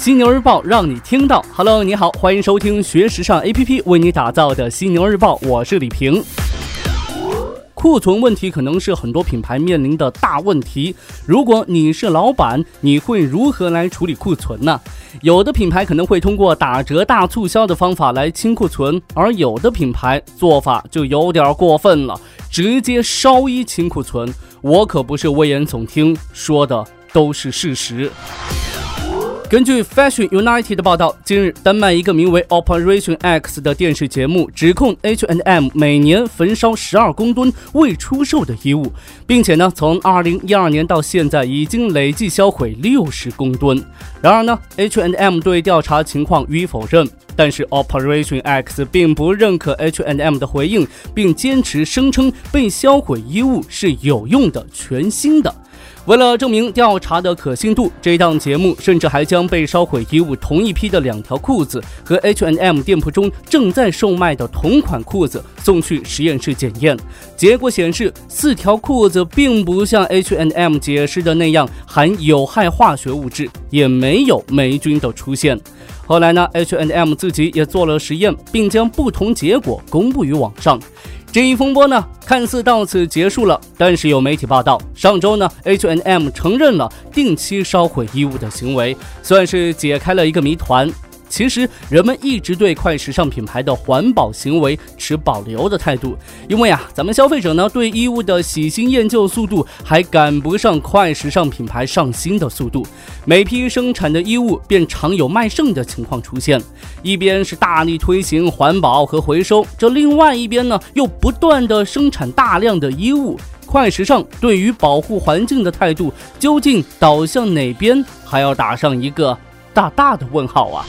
犀牛日报让你听到。Hello，你好，欢迎收听学时尚 APP 为你打造的犀牛日报，我是李平。库存问题可能是很多品牌面临的大问题。如果你是老板，你会如何来处理库存呢？有的品牌可能会通过打折、大促销的方法来清库存，而有的品牌做法就有点过分了，直接烧衣清库存。我可不是危言耸听，说的都是事实。根据 Fashion United 的报道，近日，丹麦一个名为 Operation X 的电视节目指控 H&M 每年焚烧十二公吨未出售的衣物，并且呢，从二零一二年到现在已经累计销毁六十公吨。然而呢，H&M 对调查情况予以否认，但是 Operation X 并不认可 H&M 的回应，并坚持声称被销毁衣物是有用的、全新的。为了证明调查的可信度，这档节目甚至还将被烧毁衣物同一批的两条裤子和 H&M 店铺中正在售卖的同款裤子送去实验室检验。结果显示，四条裤子并不像 H&M 解释的那样含有害化学物质，也没有霉菌的出现。后来呢，H&M 自己也做了实验，并将不同结果公布于网上。这一风波呢，看似到此结束了，但是有媒体报道，上周呢，H&M 承认了定期烧毁衣物的行为，算是解开了一个谜团。其实人们一直对快时尚品牌的环保行为持保留的态度，因为啊，咱们消费者呢对衣物的喜新厌旧速度还赶不上快时尚品牌上新的速度，每批生产的衣物便常有卖剩的情况出现。一边是大力推行环保和回收，这另外一边呢又不断的生产大量的衣物，快时尚对于保护环境的态度究竟导向哪边，还要打上一个大大的问号啊！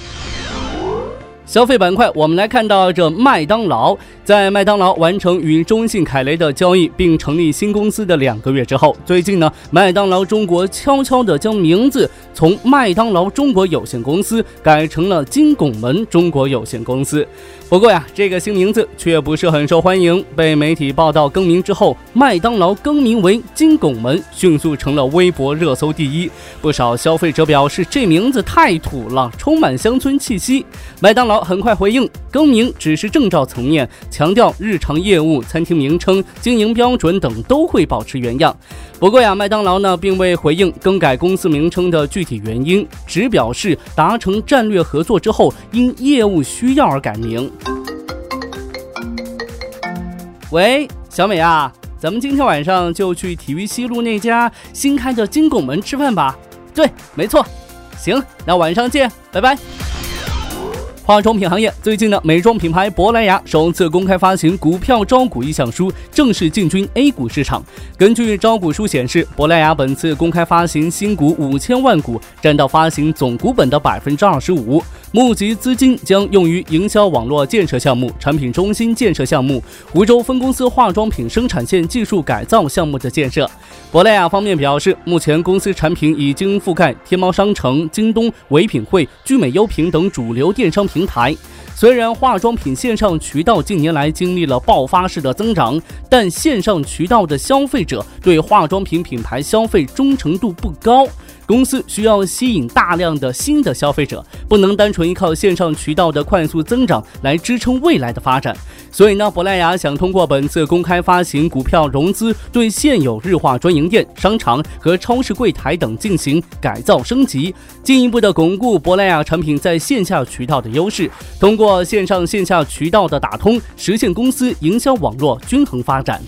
消费板块，我们来看到这麦当劳。在麦当劳完成与中信凯雷的交易并成立新公司的两个月之后，最近呢，麦当劳中国悄悄地将名字从麦当劳中国有限公司改成了金拱门中国有限公司。不过呀，这个新名字却不是很受欢迎。被媒体报道更名之后，麦当劳更名为金拱门，迅速成了微博热搜第一。不少消费者表示这名字太土了，充满乡村气息。麦当劳很快回应，更名只是证照层面，强调日常业务、餐厅名称、经营标准等都会保持原样。不过呀，麦当劳呢并未回应更改公司名称的具体原因，只表示达成战略合作之后，因业务需要而改名。喂，小美啊，咱们今天晚上就去体育西路那家新开的金拱门吃饭吧。对，没错。行，那晚上见，拜拜。化妆品行业最近呢，美妆品牌珀莱雅首次公开发行股票招股意向书，正式进军 A 股市场。根据招股书显示，珀莱雅本次公开发行新股五千万股，占到发行总股本的百分之二十五。募集资金将用于营销网络建设项目、产品中心建设项目、湖州分公司化妆品生产线技术改造项目的建设。珀莱雅方面表示，目前公司产品已经覆盖天猫商城、京东、唯品会、聚美优品等主流电商平平台。虽然化妆品线上渠道近年来经历了爆发式的增长，但线上渠道的消费者对化妆品品牌消费忠诚度不高。公司需要吸引大量的新的消费者，不能单纯依靠线上渠道的快速增长来支撑未来的发展。所以呢，珀莱雅想通过本次公开发行股票融资，对现有日化专营店、商场和超市柜台等进行改造升级，进一步的巩固珀莱雅产品在线下渠道的优势。通过线上线下渠道的打通，实现公司营销网络均衡发展。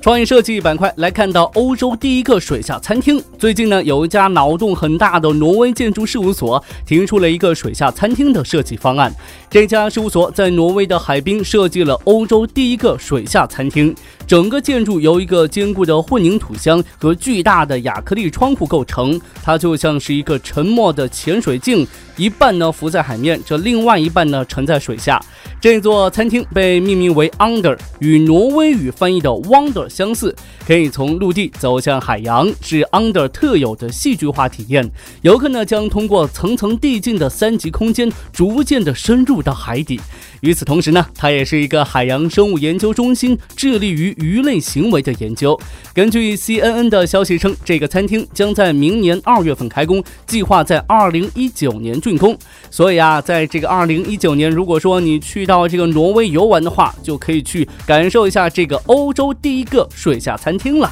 创意设计板块来看到欧洲第一个水下餐厅。最近呢，有一家脑洞很大的挪威建筑事务所提出了一个水下餐厅的设计方案。这家事务所在挪威的海滨设计了欧洲第一个水下餐厅。整个建筑由一个坚固的混凝土箱和巨大的亚克力窗户构成，它就像是一个沉默的潜水镜，一半呢浮在海面，这另外一半呢沉在水下。这座餐厅被命名为 Under，与挪威语翻译的 Wonder 相似，可以从陆地走向海洋，是 Under 特有的戏剧化体验。游客呢将通过层层递进的三级空间，逐渐的深入到海底。与此同时呢，它也是一个海洋生物研究中心，致力于鱼类行为的研究。根据 CNN 的消息称，这个餐厅将在明年二月份开工，计划在二零一九年竣工。所以啊，在这个二零一九年，如果说你去到这个挪威游玩的话，就可以去感受一下这个欧洲第一个水下餐厅了。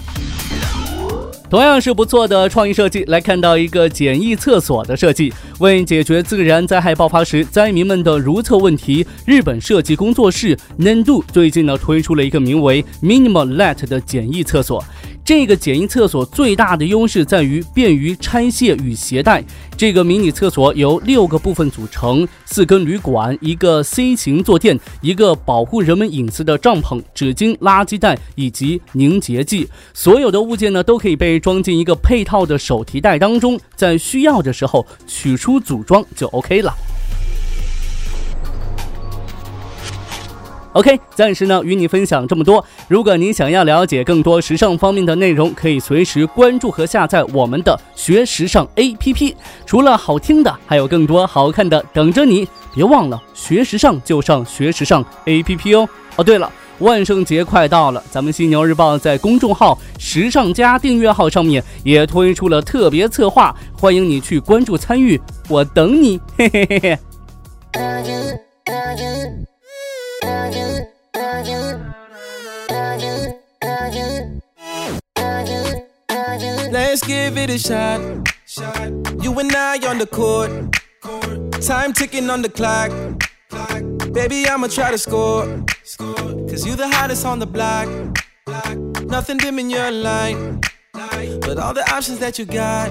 同样是不错的创意设计，来看到一个简易厕所的设计。为解决自然灾害爆发时灾民们的如厕问题，日本设计工作室 Nendo 最近呢推出了一个名为 Minimal Let 的简易厕所。这个简易厕所最大的优势在于便于拆卸与携带。这个迷你厕所由六个部分组成：四根铝管、一个 C 型坐垫、一个保护人们隐私的帐篷、纸巾、垃圾袋以及凝结剂。所有的物件呢都可以被装进一个配套的手提袋当中，在需要的时候取出组装就 OK 了。OK，暂时呢与你分享这么多。如果您想要了解更多时尚方面的内容，可以随时关注和下载我们的学时尚 APP。除了好听的，还有更多好看的等着你。别忘了学时尚就上学时尚 APP 哦。哦，对了，万圣节快到了，咱们犀牛日报在公众号“时尚家”订阅号上面也推出了特别策划，欢迎你去关注参与，我等你，嘿嘿嘿嘿。Let's give it a shot. You and I on the court. Time ticking on the clock. Baby, I'ma try to score. Cause you the hottest on the block. Nothing dim in your light. But all the options that you got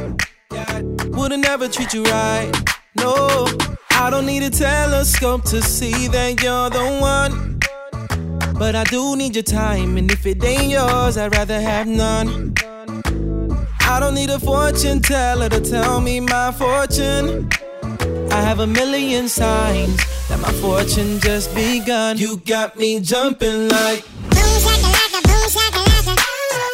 wouldn't ever treat you right. No, I don't need a telescope to see that you're the one. But I do need your time, and if it ain't yours, I'd rather have none. I don't need a fortune teller to tell me my fortune. I have a million signs that my fortune just begun. You got me jumping like boom shakalaka, boom shakalaka,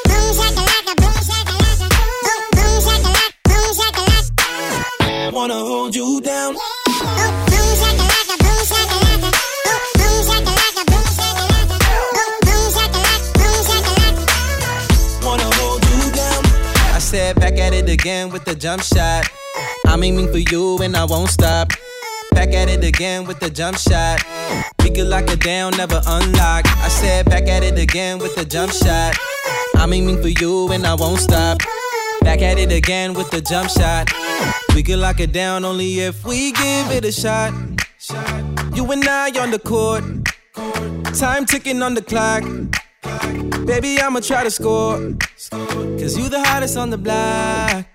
boom shakalaka, boom shakalaka, boom boom shakalaka, boom shakalaka. Wanna hold you down. Boom said back at it again with the jump shot. I'm aiming for you and I won't stop. Back at it again with the jump shot. We could lock it down, never unlock. I said back at it again with the jump shot. I'm aiming for you and I won't stop. Back at it again with the jump shot. We could lock it down only if we give it a shot. You and I on the court. Time ticking on the clock. Baby, I'ma try to score. Cause you the hottest on the block.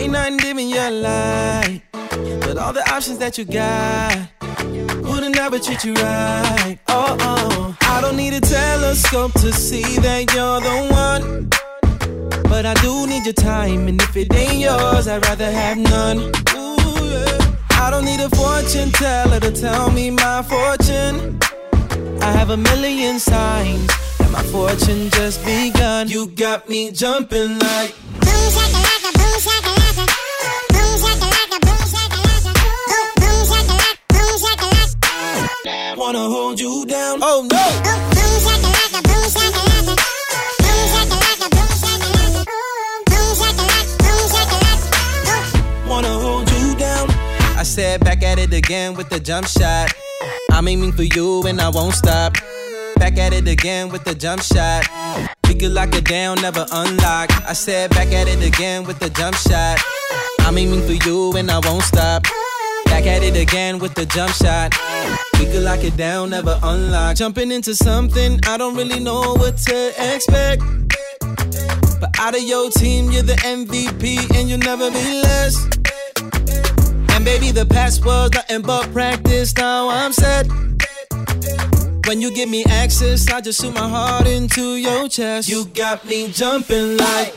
Ain't nothing dim in your light. But all the options that you got wouldn't ever treat you right. Oh, oh. I don't need a telescope to see that you're the one. But I do need your time, and if it ain't yours, I'd rather have none. Ooh, yeah. I don't need a fortune teller to tell me my fortune. I have a million signs my fortune just begun. You got me jumping like boom shakalaka, boom shakalaka, boom shakalaka, boom shakalaka, boom boom shakalaka, boom shakalaka. Wanna hold you down? Oh no! Boom boom shakalaka, boom shakalaka, boom shakalaka, boom shakalaka, boom shakalaka, boom shakalaka. Wanna hold you down? I said back at it again with the jump shot. I'm aiming for you and I won't stop. Back at it again with the jump shot. We could lock it down, never unlock. I said back at it again with the jump shot. I'm aiming for you and I won't stop. Back at it again with the jump shot. We could lock it down, never unlock. Jumping into something, I don't really know what to expect. But out of your team, you're the MVP and you'll never be less. And baby, the past was nothing but practice. Now I'm set. When you give me access, I just shoot my heart into your chest. You got me jumping like